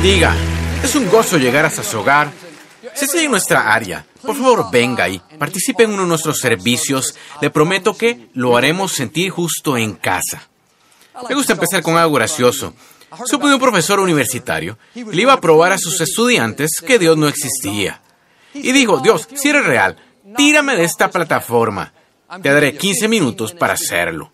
bendiga. Es un gozo llegar hasta su hogar. Si está en nuestra área, por favor venga y participe en uno de nuestros servicios. Le prometo que lo haremos sentir justo en casa. Me gusta empezar con algo gracioso. Supe de un profesor universitario le iba a probar a sus estudiantes que Dios no existía. Y dijo, Dios, si eres real, tírame de esta plataforma. Te daré 15 minutos para hacerlo.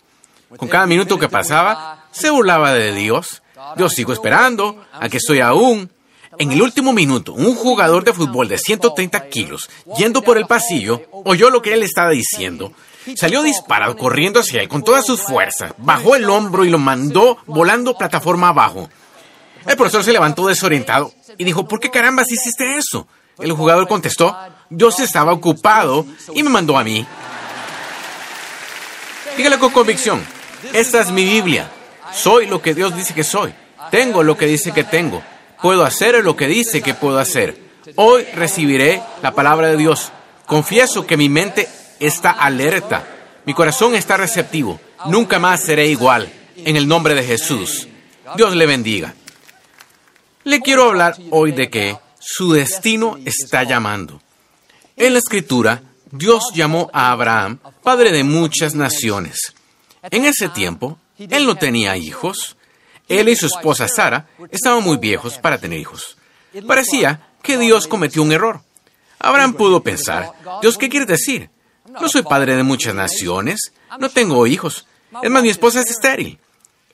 Con cada minuto que pasaba, se burlaba de Dios. Yo sigo esperando, aquí estoy aún. En el último minuto, un jugador de fútbol de 130 kilos, yendo por el pasillo, oyó lo que él estaba diciendo. Salió disparado corriendo hacia él con todas sus fuerzas, bajó el hombro y lo mandó volando plataforma abajo. El profesor se levantó desorientado y dijo, ¿por qué carambas hiciste eso? El jugador contestó, Dios estaba ocupado y me mandó a mí. Dígale con convicción, esta es mi Biblia. Soy lo que Dios dice que soy. Tengo lo que dice que tengo. Puedo hacer lo que dice que puedo hacer. Hoy recibiré la palabra de Dios. Confieso que mi mente está alerta. Mi corazón está receptivo. Nunca más seré igual. En el nombre de Jesús. Dios le bendiga. Le quiero hablar hoy de que su destino está llamando. En la escritura, Dios llamó a Abraham padre de muchas naciones. En ese tiempo, él no tenía hijos. Él y su esposa Sara estaban muy viejos para tener hijos. Parecía que Dios cometió un error. Abraham pudo pensar, Dios, ¿qué quiere decir? No soy padre de muchas naciones, no tengo hijos. Es más, mi esposa es estéril.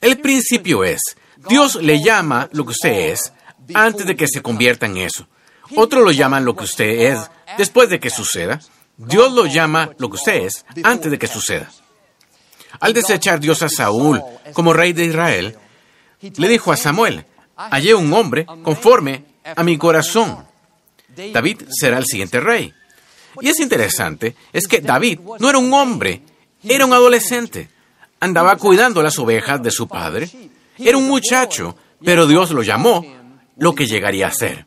El principio es, Dios le llama lo que usted es antes de que se convierta en eso. Otro lo llaman lo que usted es después de que suceda. Dios lo llama lo que usted es antes de que suceda. Al desechar Dios a Saúl como rey de Israel, le dijo a Samuel, hallé un hombre conforme a mi corazón. David será el siguiente rey. Y es interesante, es que David no era un hombre, era un adolescente. Andaba cuidando las ovejas de su padre. Era un muchacho, pero Dios lo llamó lo que llegaría a ser.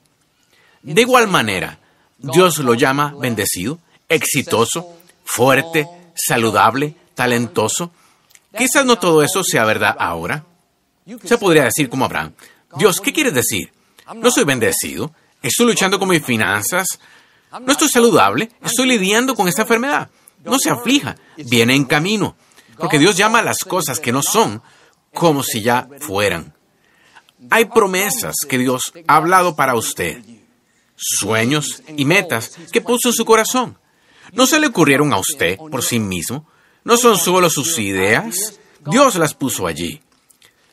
De igual manera, Dios lo llama bendecido, exitoso, fuerte, saludable, talentoso. Quizás no todo eso sea verdad ahora. Se podría decir como Abraham, Dios, ¿qué quieres decir? No soy bendecido, estoy luchando con mis finanzas, no estoy saludable, estoy lidiando con esta enfermedad. No se aflija, viene en camino, porque Dios llama a las cosas que no son como si ya fueran. Hay promesas que Dios ha hablado para usted, sueños y metas que puso en su corazón. No se le ocurrieron a usted por sí mismo, no son solo sus ideas, Dios las puso allí.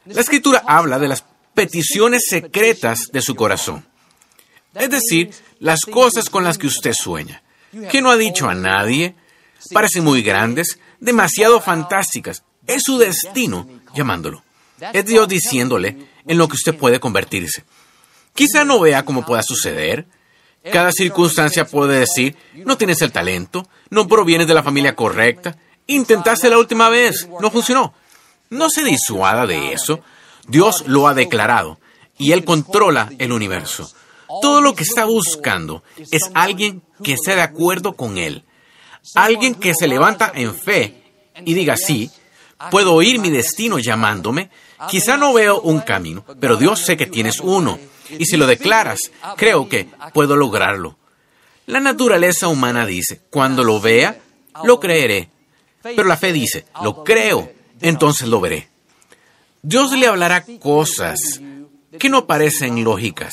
La escritura habla de las peticiones secretas de su corazón. Es decir, las cosas con las que usted sueña, que no ha dicho a nadie, parecen muy grandes, demasiado fantásticas. Es su destino llamándolo. Es Dios diciéndole en lo que usted puede convertirse. Quizá no vea cómo pueda suceder. Cada circunstancia puede decir, no tienes el talento, no provienes de la familia correcta, intentaste la última vez, no funcionó. No se disuada de eso. Dios lo ha declarado y Él controla el universo. Todo lo que está buscando es alguien que esté de acuerdo con Él. Alguien que se levanta en fe y diga, sí, puedo oír mi destino llamándome. Quizá no veo un camino, pero Dios sé que tienes uno. Y si lo declaras, creo que puedo lograrlo. La naturaleza humana dice, cuando lo vea, lo creeré. Pero la fe dice, lo creo, entonces lo veré. Dios le hablará cosas que no parecen lógicas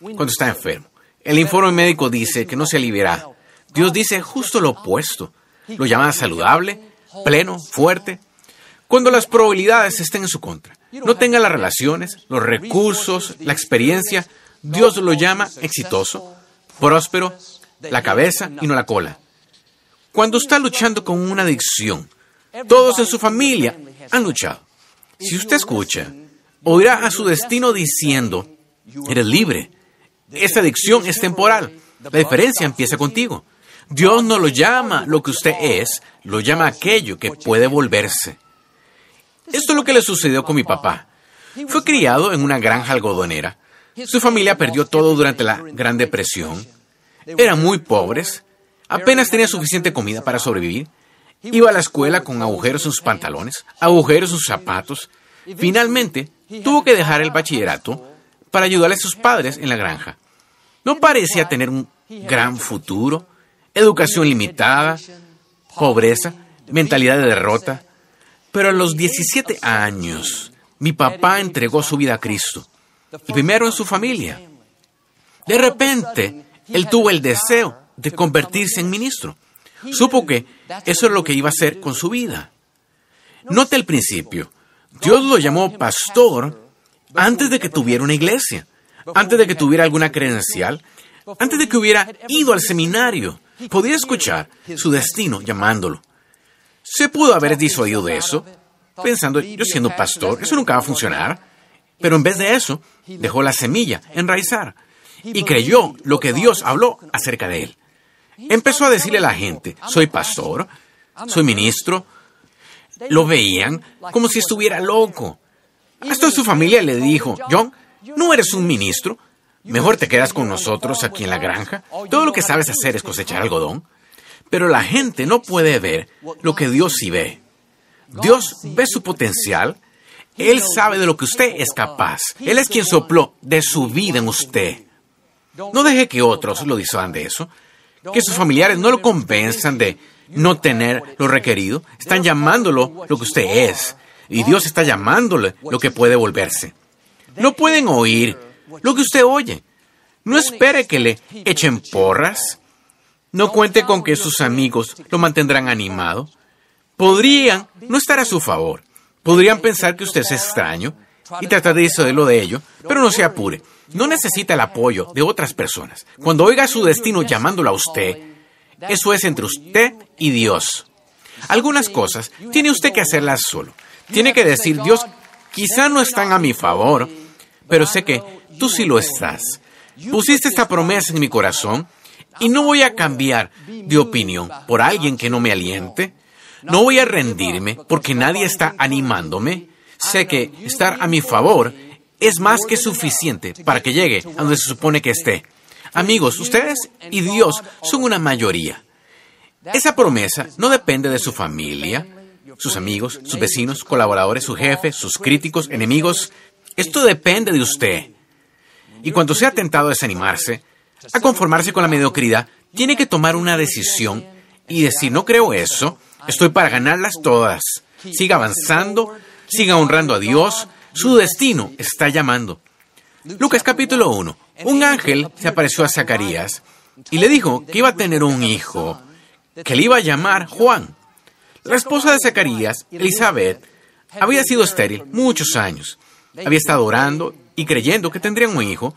cuando está enfermo. El informe médico dice que no se aliviará. Dios dice justo lo opuesto. Lo llama saludable, pleno, fuerte. Cuando las probabilidades estén en su contra, no tenga las relaciones, los recursos, la experiencia, Dios lo llama exitoso, próspero, la cabeza y no la cola. Cuando está luchando con una adicción, todos en su familia han luchado. Si usted escucha, oirá a su destino diciendo, eres libre, esta adicción es temporal. La diferencia empieza contigo. Dios no lo llama lo que usted es, lo llama aquello que puede volverse. Esto es lo que le sucedió con mi papá. Fue criado en una granja algodonera. Su familia perdió todo durante la Gran Depresión. Eran muy pobres. Apenas tenía suficiente comida para sobrevivir. Iba a la escuela con agujeros en sus pantalones, agujeros en sus zapatos. Finalmente, tuvo que dejar el bachillerato para ayudarle a sus padres en la granja. No parecía tener un gran futuro, educación limitada, pobreza, mentalidad de derrota. Pero a los 17 años, mi papá entregó su vida a Cristo, el primero en su familia. De repente, él tuvo el deseo de convertirse en ministro. Supo que eso es lo que iba a hacer con su vida. Note el principio. Dios lo llamó pastor antes de que tuviera una iglesia, antes de que tuviera alguna credencial, antes de que hubiera ido al seminario. Podía escuchar su destino llamándolo. Se pudo haber disuadido de eso, pensando, yo siendo pastor, eso nunca va a funcionar. Pero en vez de eso, dejó la semilla enraizar y creyó lo que Dios habló acerca de él. Empezó a decirle a la gente, soy pastor, soy ministro. Lo veían como si estuviera loco. Hasta su familia le dijo, John, no eres un ministro, mejor te quedas con nosotros aquí en la granja. Todo lo que sabes hacer es cosechar algodón. Pero la gente no puede ver lo que Dios sí ve. Dios ve su potencial. Él sabe de lo que usted es capaz. Él es quien sopló de su vida en usted. No deje que otros lo disuadan de eso. Que sus familiares no lo convenzan de no tener lo requerido. Están llamándolo lo que usted es. Y Dios está llamándole lo que puede volverse. No pueden oír lo que usted oye. No espere que le echen porras. No cuente con que sus amigos lo mantendrán animado. Podrían no estar a su favor. Podrían pensar que usted es extraño y tratar de disuadirlo de ello, pero no se apure. No necesita el apoyo de otras personas. Cuando oiga su destino llamándolo a usted, eso es entre usted y Dios. Algunas cosas tiene usted que hacerlas solo. Tiene que decir, Dios, quizá no están a mi favor, pero sé que tú sí lo estás. Pusiste esta promesa en mi corazón y no voy a cambiar de opinión por alguien que no me aliente. No voy a rendirme porque nadie está animándome. Sé que estar a mi favor es más que suficiente para que llegue a donde se supone que esté. Amigos, ustedes y Dios son una mayoría. Esa promesa no depende de su familia, sus amigos, sus vecinos, colaboradores, su jefe, sus críticos, enemigos. Esto depende de usted. Y cuando sea tentado a desanimarse, a conformarse con la mediocridad, tiene que tomar una decisión y decir, no creo eso, estoy para ganarlas todas. Siga avanzando, siga honrando a Dios, su destino está llamando. Lucas capítulo 1. Un ángel se apareció a Zacarías y le dijo que iba a tener un hijo, que le iba a llamar Juan. La esposa de Zacarías, Elizabeth, había sido estéril muchos años. Había estado orando y creyendo que tendrían un hijo.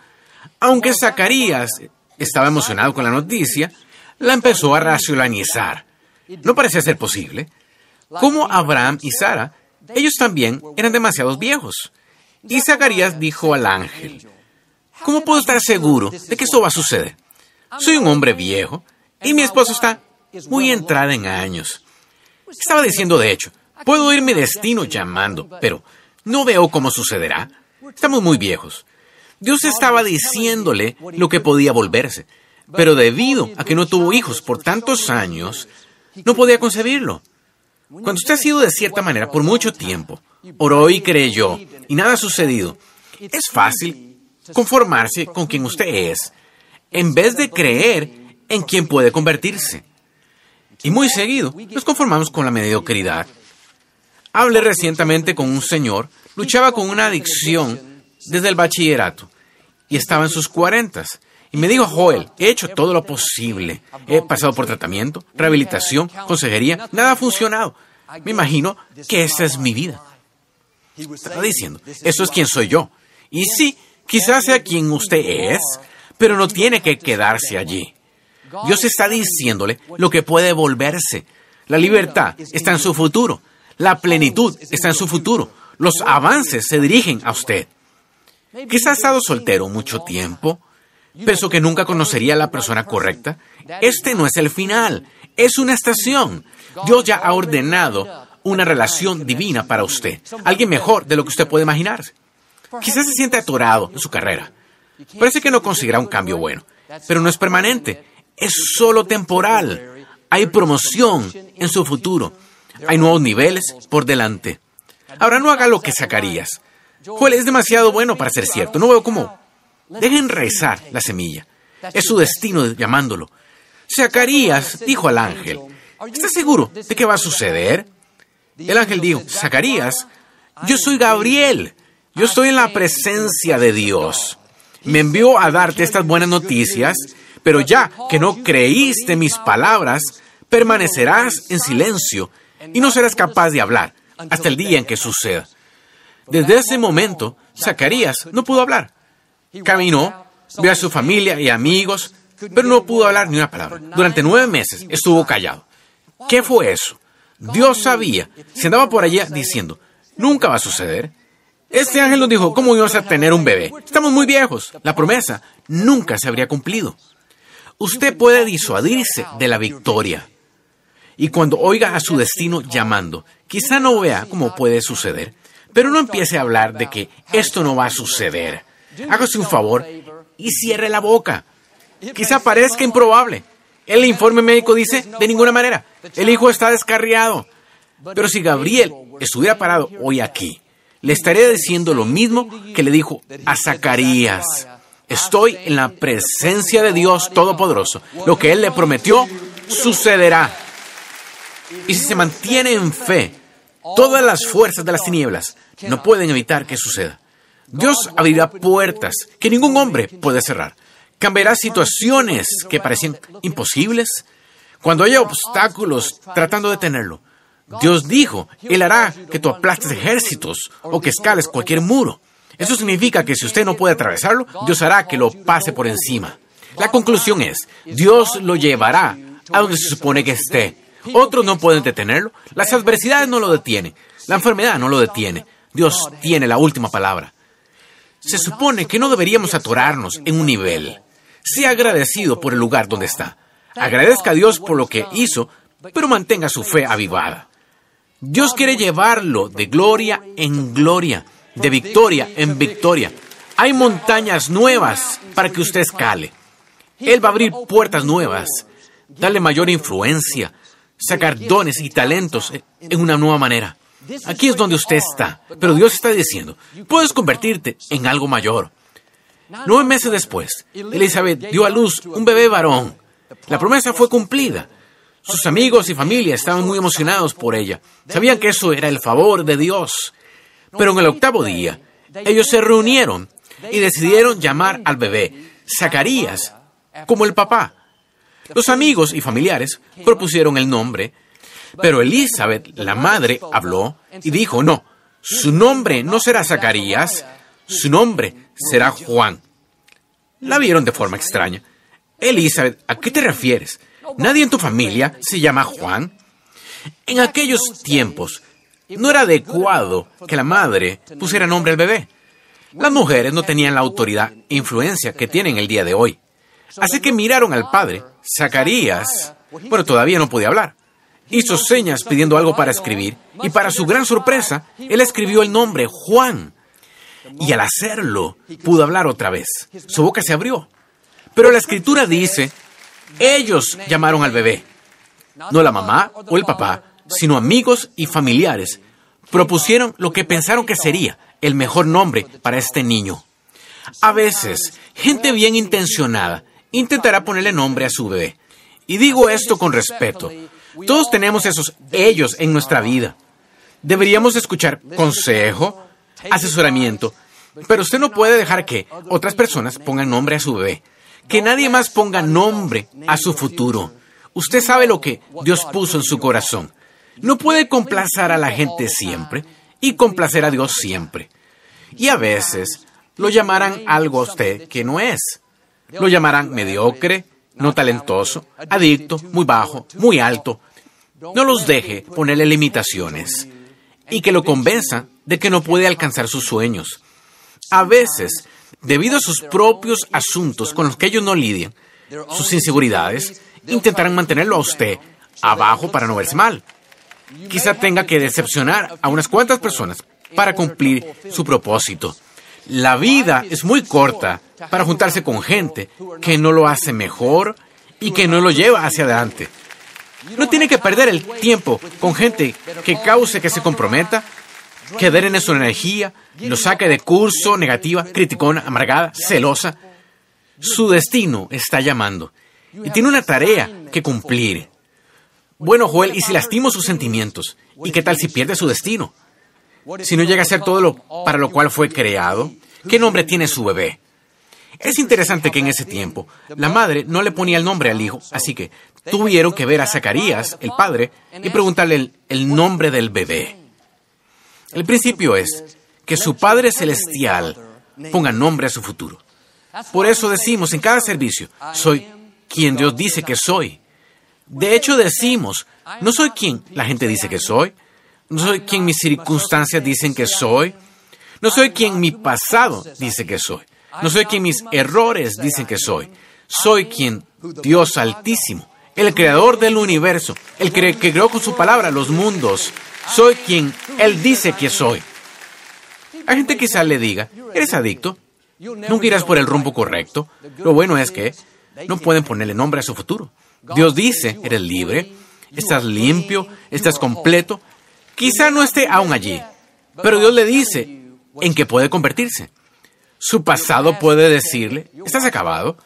Aunque Zacarías estaba emocionado con la noticia, la empezó a racionalizar. No parecía ser posible. Como Abraham y Sara, ellos también eran demasiados viejos. Y Zacarías dijo al ángel, ¿cómo puedo estar seguro de que esto va a suceder? Soy un hombre viejo y mi esposo está muy entrada en años. Estaba diciendo, de hecho, puedo oír mi destino llamando, pero no veo cómo sucederá. Estamos muy viejos. Dios estaba diciéndole lo que podía volverse, pero debido a que no tuvo hijos por tantos años, no podía concebirlo. Cuando usted ha sido de cierta manera por mucho tiempo, oró y creyó, y nada ha sucedido, es fácil conformarse con quien usted es, en vez de creer en quien puede convertirse. Y muy seguido nos conformamos con la mediocridad. Hablé recientemente con un señor, luchaba con una adicción desde el bachillerato y estaba en sus cuarentas. Y me dijo, Joel, he hecho todo lo posible. He pasado por tratamiento, rehabilitación, consejería, nada ha funcionado. Me imagino que esa es mi vida. Estaba diciendo, eso es quien soy yo. Y sí, quizás sea quien usted es, pero no tiene que quedarse allí. Dios está diciéndole lo que puede volverse. La libertad está en su futuro. La plenitud está en su futuro. Los avances se dirigen a usted. Quizás ha estado soltero mucho tiempo. Pensó que nunca conocería a la persona correcta. Este no es el final. Es una estación. Dios ya ha ordenado una relación divina para usted. Alguien mejor de lo que usted puede imaginarse. Quizás se siente atorado en su carrera. Parece que no conseguirá un cambio bueno, pero no es permanente es solo temporal. Hay promoción en su futuro. Hay nuevos niveles por delante. Ahora no haga lo que Zacarías. Joel es demasiado bueno para ser cierto. No veo cómo Dejen enraizar la semilla. Es su destino llamándolo. Zacarías dijo al ángel, ¿estás seguro de qué va a suceder? El ángel dijo, Zacarías, yo soy Gabriel. Yo estoy en la presencia de Dios. Me envió a darte estas buenas noticias, pero ya que no creíste mis palabras, permanecerás en silencio y no serás capaz de hablar hasta el día en que suceda. Desde ese momento, Zacarías no pudo hablar. Caminó, vio a su familia y amigos, pero no pudo hablar ni una palabra. Durante nueve meses estuvo callado. ¿Qué fue eso? Dios sabía. Se andaba por allá diciendo, nunca va a suceder. Este ángel nos dijo, ¿cómo íbamos a tener un bebé? Estamos muy viejos. La promesa nunca se habría cumplido. Usted puede disuadirse de la victoria. Y cuando oiga a su destino llamando, quizá no vea cómo puede suceder, pero no empiece a hablar de que esto no va a suceder. Hágase un favor y cierre la boca. Quizá parezca improbable. El informe médico dice, de ninguna manera, el hijo está descarriado. Pero si Gabriel estuviera parado hoy aquí, le estaría diciendo lo mismo que le dijo a Zacarías. Estoy en la presencia de Dios Todopoderoso. Lo que Él le prometió sucederá. Y si se mantiene en fe, todas las fuerzas de las tinieblas no pueden evitar que suceda. Dios abrirá puertas que ningún hombre puede cerrar. Cambiará situaciones que parecían imposibles. Cuando haya obstáculos tratando de detenerlo, Dios dijo, Él hará que tú aplastes ejércitos o que escales cualquier muro. Eso significa que si usted no puede atravesarlo, Dios hará que lo pase por encima. La conclusión es, Dios lo llevará a donde se supone que esté. Otros no pueden detenerlo. Las adversidades no lo detienen. La enfermedad no lo detiene. Dios tiene la última palabra. Se supone que no deberíamos atorarnos en un nivel. Sea agradecido por el lugar donde está. Agradezca a Dios por lo que hizo, pero mantenga su fe avivada. Dios quiere llevarlo de gloria en gloria, de victoria en victoria. Hay montañas nuevas para que usted escale. Él va a abrir puertas nuevas, darle mayor influencia, sacar dones y talentos en una nueva manera. Aquí es donde usted está, pero Dios está diciendo, puedes convertirte en algo mayor. Nueve meses después, Elizabeth dio a luz un bebé varón. La promesa fue cumplida. Sus amigos y familia estaban muy emocionados por ella. Sabían que eso era el favor de Dios. Pero en el octavo día, ellos se reunieron y decidieron llamar al bebé Zacarías como el papá. Los amigos y familiares propusieron el nombre, pero Elizabeth, la madre, habló y dijo, no, su nombre no será Zacarías, su nombre será Juan. La vieron de forma extraña. Elizabeth, ¿a qué te refieres? ¿Nadie en tu familia se llama Juan? En aquellos tiempos, no era adecuado que la madre pusiera nombre al bebé. Las mujeres no tenían la autoridad e influencia que tienen el día de hoy. Así que miraron al padre, Zacarías, bueno, todavía no podía hablar. Hizo señas pidiendo algo para escribir y para su gran sorpresa, él escribió el nombre Juan. Y al hacerlo, pudo hablar otra vez. Su boca se abrió. Pero la escritura dice, ellos llamaron al bebé. No la mamá o el papá, sino amigos y familiares. Propusieron lo que pensaron que sería el mejor nombre para este niño. A veces, gente bien intencionada intentará ponerle nombre a su bebé. Y digo esto con respeto. Todos tenemos esos ellos en nuestra vida. Deberíamos escuchar consejo, asesoramiento, pero usted no puede dejar que otras personas pongan nombre a su bebé. Que nadie más ponga nombre a su futuro. Usted sabe lo que Dios puso en su corazón. No puede complacer a la gente siempre y complacer a Dios siempre. Y a veces lo llamarán algo a usted que no es. Lo llamarán mediocre, no talentoso, adicto, muy bajo, muy alto. No los deje ponerle limitaciones y que lo convenza de que no puede alcanzar sus sueños. A veces, debido a sus propios asuntos con los que ellos no lidian, sus inseguridades, intentarán mantenerlo a usted abajo para no verse mal. Quizá tenga que decepcionar a unas cuantas personas para cumplir su propósito. La vida es muy corta para juntarse con gente que no lo hace mejor y que no lo lleva hacia adelante. No tiene que perder el tiempo con gente que cause que se comprometa que drene su energía, lo saque de curso, negativa, criticona, amargada, celosa. Su destino está llamando y tiene una tarea que cumplir. Bueno, Joel, ¿y si lastimo sus sentimientos? ¿Y qué tal si pierde su destino? Si no llega a ser todo lo para lo cual fue creado, ¿qué nombre tiene su bebé? Es interesante que en ese tiempo la madre no le ponía el nombre al hijo, así que tuvieron que ver a Zacarías, el padre, y preguntarle el, nombre del bebé. El principio es que su Padre Celestial ponga nombre a su futuro. Por eso decimos en cada servicio, soy quien Dios dice que soy. De hecho decimos, no soy quien la gente dice que soy, no soy quien mis circunstancias dicen que soy, no soy quien mi pasado dice que soy, no soy quien mis errores dicen que soy, soy quien Dios Altísimo, el creador del universo, el que, creó con su palabra los mundos, soy quien Él dice que soy. Hay gente quizá le diga, eres adicto, nunca irás por el rumbo correcto. Lo bueno es que no pueden ponerle nombre a su futuro. Dios dice, eres libre, estás limpio, estás completo. Quizá no esté aún allí, pero Dios le dice en qué puede convertirse. Su pasado puede decirle, estás acabado,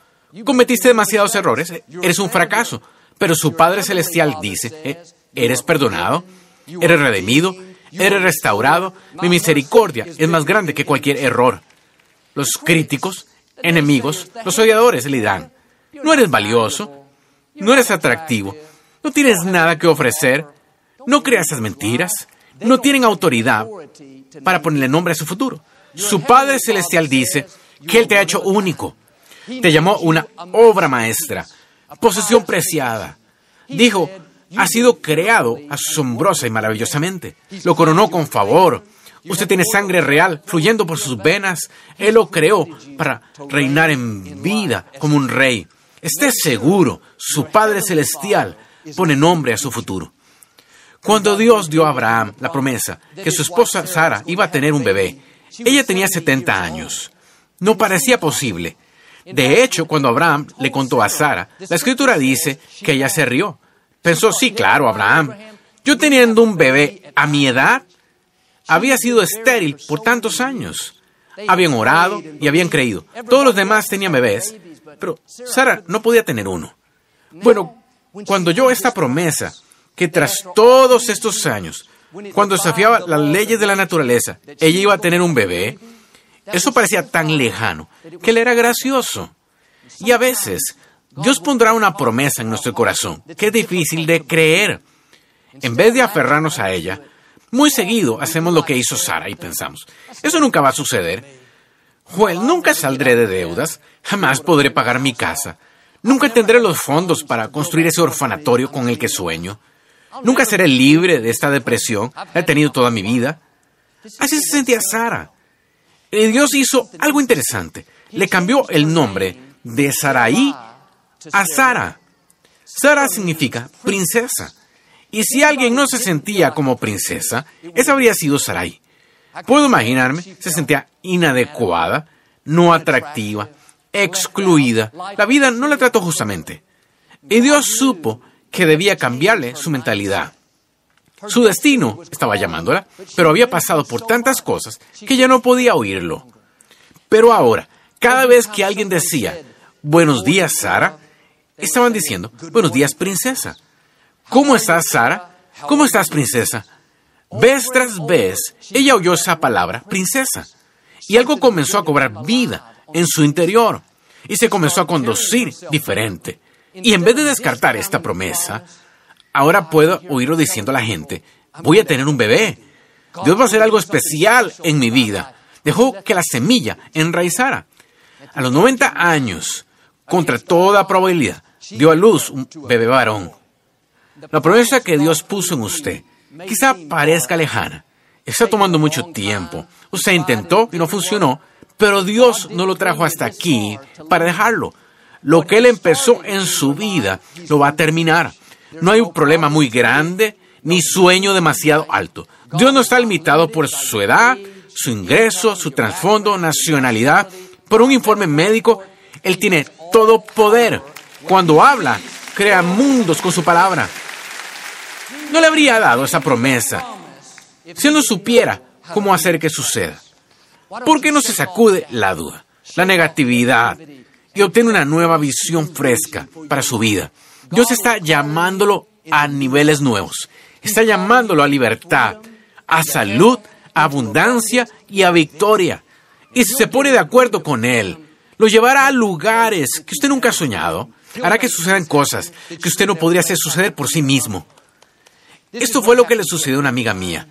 cometiste demasiados errores, eres un fracaso, pero su Padre Celestial dice, eh, eres perdonado, eres redimido, eres restaurado, mi misericordia es más grande que cualquier error. Los críticos, enemigos, los odiadores le dirán, no eres valioso, no eres atractivo, no tienes nada que ofrecer, no creas esas mentiras, no tienen autoridad para ponerle nombre a su futuro. Su Padre Celestial dice que Él te ha hecho único, te llamó una obra maestra, posesión preciada. Dijo, ha sido creado asombrosa y maravillosamente. Lo coronó con favor. Usted tiene sangre real fluyendo por sus venas. Él lo creó para reinar en vida como un rey. Esté seguro, su Padre Celestial pone nombre a su futuro. Cuando Dios dio a Abraham la promesa que su esposa Sara iba a tener un bebé, ella tenía 70 años. No parecía posible. De hecho, cuando Abraham le contó a Sara, la escritura dice que ella se rió. Pensó, sí, claro, Abraham. Yo teniendo un bebé a mi edad, había sido estéril por tantos años. Habían orado y habían creído. Todos los demás tenían bebés, pero Sara no podía tener uno. Bueno, cuando yo esta promesa, que tras todos estos años, cuando desafiaba las leyes de la naturaleza, ella iba a tener un bebé, eso parecía tan lejano que le era gracioso. Y a veces Dios pondrá una promesa en nuestro corazón que es difícil de creer. En vez de aferrarnos a ella, muy seguido hacemos lo que hizo Sara y pensamos, eso nunca va a suceder. Joel, nunca saldré de deudas, jamás podré pagar mi casa, nunca tendré los fondos para construir ese orfanatorio con el que sueño, nunca seré libre de esta depresión, la he tenido toda mi vida. Así se sentía Sara. Y Dios hizo algo interesante, le cambió el nombre de Saraí a Sara. Sara significa princesa. Y si alguien no se sentía como princesa, esa habría sido Sarai. Puedo imaginarme, se sentía inadecuada, no atractiva, excluida. La vida no la trató justamente. Y Dios supo que debía cambiarle su mentalidad. Su destino estaba llamándola, pero había pasado por tantas cosas que ya no podía oírlo. Pero ahora, cada vez que alguien decía, buenos días, Sara, estaban diciendo, buenos días, princesa. ¿Cómo estás, Sara? ¿Cómo estás, princesa? Vez tras vez, ella oyó esa palabra, princesa, y algo comenzó a cobrar vida en su interior, y se comenzó a conducir diferente. Y en vez de descartar esta promesa, ahora puedo oírlo diciendo a la gente, voy a tener un bebé. Dios va a hacer algo especial en mi vida. Dejó que la semilla enraizara. A los 90 años, contra toda probabilidad, dio a luz un bebé varón. La promesa que Dios puso en usted quizá parezca lejana. Está tomando mucho tiempo. Usted intentó y no funcionó, pero Dios no lo trajo hasta aquí para dejarlo. Lo que Él empezó en su vida lo va a terminar. No hay un problema muy grande ni sueño demasiado alto. Dios no está limitado por su edad, su ingreso, su trasfondo, nacionalidad, por un informe médico. Él tiene todo poder. Cuando habla, crea mundos con su palabra. No le habría dado esa promesa si no supiera cómo hacer que suceda. ¿Por qué no se sacude la duda, la negatividad y obtiene una nueva visión fresca para su vida? Dios está llamándolo a niveles nuevos. Está llamándolo a libertad, a salud, a abundancia y a victoria. Y si se pone de acuerdo con Él, lo llevará a lugares que usted nunca ha soñado. Hará que sucedan cosas que usted no podría hacer suceder por sí mismo. Esto fue lo que le sucedió a una amiga mía.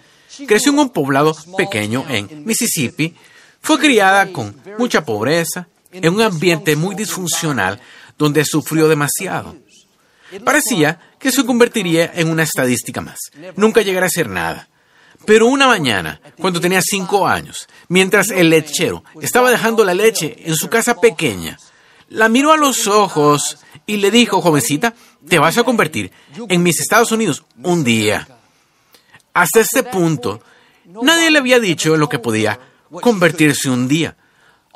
Creció en un poblado pequeño en Mississippi. Fue criada con mucha pobreza, en un ambiente muy disfuncional donde sufrió demasiado. Parecía que se convertiría en una estadística más. Nunca llegará a ser nada. Pero una mañana, cuando tenía cinco años, mientras el lechero estaba dejando la leche en su casa pequeña, la miró a los ojos y le dijo, jovencita, te vas a convertir en mis Estados Unidos un día. Hasta este punto, nadie le había dicho lo que podía convertirse un día.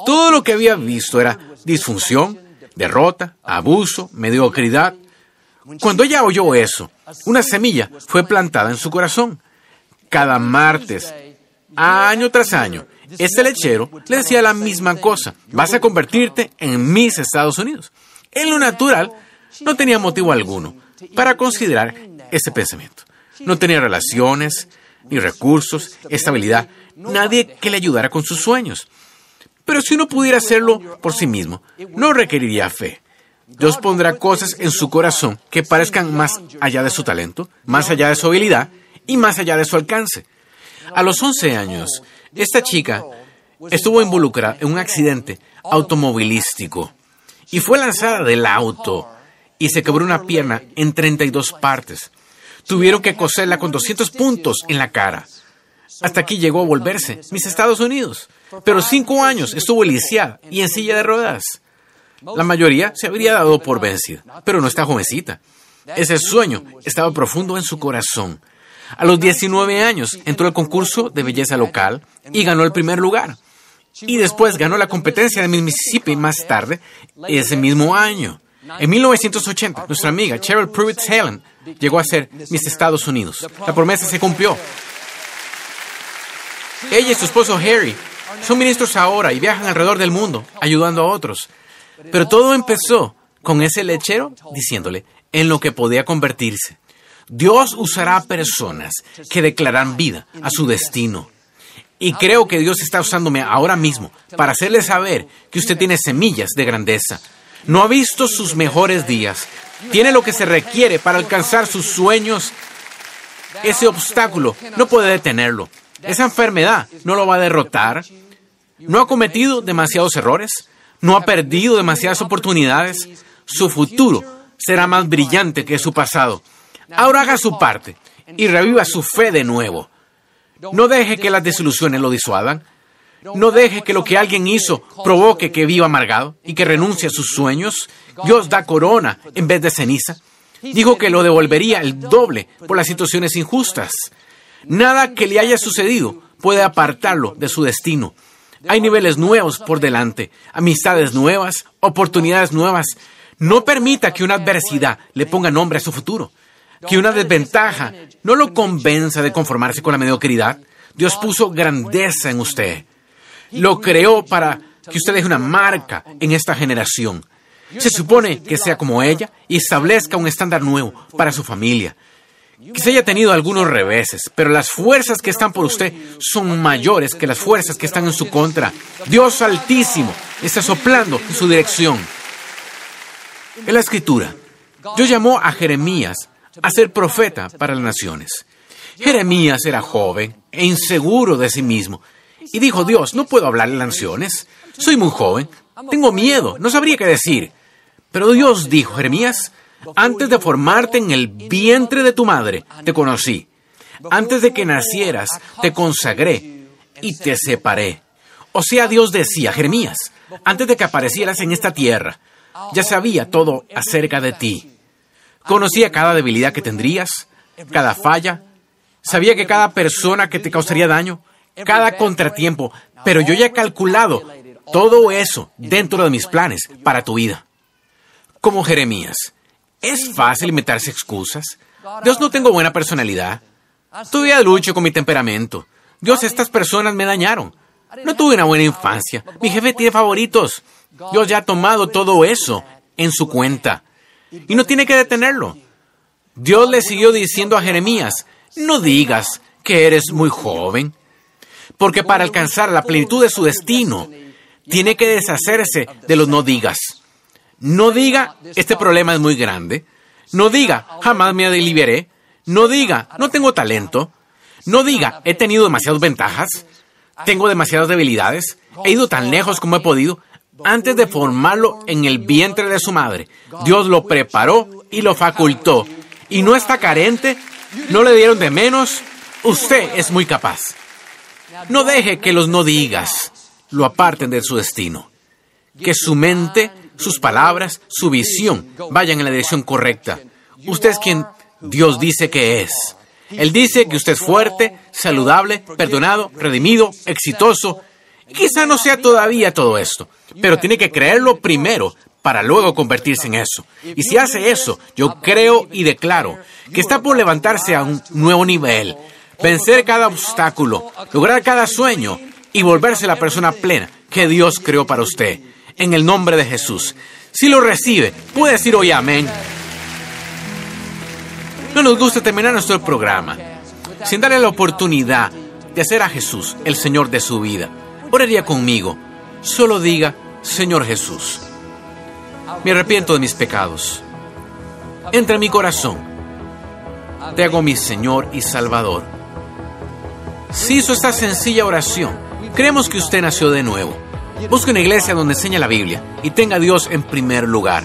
Todo lo que había visto era disfunción, derrota, abuso, mediocridad. Cuando ella oyó eso, una semilla fue plantada en su corazón. Cada martes, año tras año, este lechero le decía la misma cosa. Vas a convertirte en mis Estados Unidos. En lo natural, no tenía motivo alguno para considerar ese pensamiento. No tenía relaciones, ni recursos, estabilidad, nadie que le ayudara con sus sueños. Pero si uno pudiera hacerlo por sí mismo, no requeriría fe. Dios pondrá cosas en su corazón que parezcan más allá de su talento, más allá de su habilidad y más allá de su alcance. A los 11 años, esta chica estuvo involucrada en un accidente automovilístico y fue lanzada del auto y se quebró una pierna en 32 partes. Tuvieron que coserla con 200 puntos en la cara. Hasta aquí llegó a volverse mis Estados Unidos. Pero cinco años estuvo lisiada y en silla de ruedas. La mayoría se habría dado por vencida, pero no está jovencita. Ese sueño estaba profundo en su corazón. A los 19 años entró al concurso de belleza local y ganó el primer lugar. Y después ganó la competencia de Mississippi más tarde, ese mismo año. En 1980, nuestra amiga Cheryl Pruitt Helen llegó a ser Miss Estados Unidos. La promesa se cumplió. Ella y su esposo Harry son ministros ahora y viajan alrededor del mundo ayudando a otros. Pero todo empezó con ese lechero diciéndole en lo que podía convertirse. Dios usará personas que declaran vida a su destino. Y creo que Dios está usándome ahora mismo para hacerle saber que usted tiene semillas de grandeza. No ha visto sus mejores días. Tiene lo que se requiere para alcanzar sus sueños. Ese obstáculo no puede detenerlo. Esa enfermedad no lo va a derrotar. No ha cometido demasiados errores. No ha perdido demasiadas oportunidades. Su futuro será más brillante que su pasado. Ahora haga su parte y reviva su fe de nuevo. No deje que las desilusiones lo disuadan. No deje que lo que alguien hizo provoque que viva amargado y que renuncie a sus sueños. Dios da corona en vez de ceniza. Dijo que lo devolvería el doble por las situaciones injustas. Nada que le haya sucedido puede apartarlo de su destino. Hay niveles nuevos por delante, amistades nuevas, oportunidades nuevas. No permita que una adversidad le ponga nombre a su futuro que una desventaja no lo convenza de conformarse con la mediocridad. Dios puso grandeza en usted. Lo creó para que usted deje una marca en esta generación. Se supone que sea como ella y establezca un estándar nuevo para su familia. Se haya tenido algunos reveses, pero las fuerzas que están por usted son mayores que las fuerzas que están en su contra. Dios Altísimo está soplando en su dirección. En la escritura, Dios llamó a Jeremías a ser profeta para las naciones. Jeremías era joven e inseguro de sí mismo y dijo, Dios, no puedo hablar en las naciones, soy muy joven, tengo miedo, no sabría qué decir. Pero Dios dijo, Jeremías, antes de formarte en el vientre de tu madre, te conocí. Antes de que nacieras, te consagré y te separé. O sea, Dios decía, Jeremías, antes de que aparecieras en esta tierra, ya sabía todo acerca de ti. Conocía cada debilidad que tendrías, cada falla. Sabía que cada persona que te causaría daño, cada contratiempo. Pero yo ya he calculado todo eso dentro de mis planes para tu vida. Como Jeremías, es fácil inventarse excusas. Dios no tengo buena personalidad. Todavía lucho con mi temperamento. Dios, estas personas me dañaron. No tuve una buena infancia. Mi jefe tiene favoritos. Dios ya ha tomado todo eso en su cuenta. Y no tiene que detenerlo. Dios le siguió diciendo a Jeremías, no digas que eres muy joven, porque para alcanzar la plenitud de su destino, tiene que deshacerse de los no digas. No diga, este problema es muy grande. No diga, jamás me liberé. No diga, no tengo talento. No diga, he tenido demasiadas ventajas. Tengo demasiadas debilidades. He ido tan lejos como he podido. Antes de formarlo en el vientre de su madre, Dios lo preparó y lo facultó. Y no está carente, no le dieron de menos. Usted es muy capaz. No deje que los no digas lo aparten de su destino. Que su mente, sus palabras, su visión vayan en la dirección correcta. Usted es quien Dios dice que es. Él dice que usted es fuerte, saludable, perdonado, redimido, exitoso. Quizá no sea todavía todo esto, pero tiene que creerlo primero para luego convertirse en eso. Y si hace eso, yo creo y declaro que está por levantarse a un nuevo nivel, vencer cada obstáculo, lograr cada sueño y volverse la persona plena que Dios creó para usted. En el nombre de Jesús. Si lo recibe, puede decir hoy amén. No nos gusta terminar nuestro programa sin darle la oportunidad de hacer a Jesús el Señor de su vida. Oraría conmigo. Solo diga, Señor Jesús, me arrepiento de mis pecados. Entra en mi corazón. Te hago mi Señor y Salvador. Si hizo esta sencilla oración, creemos que usted nació de nuevo. Busque una iglesia donde enseña la Biblia y tenga a Dios en primer lugar.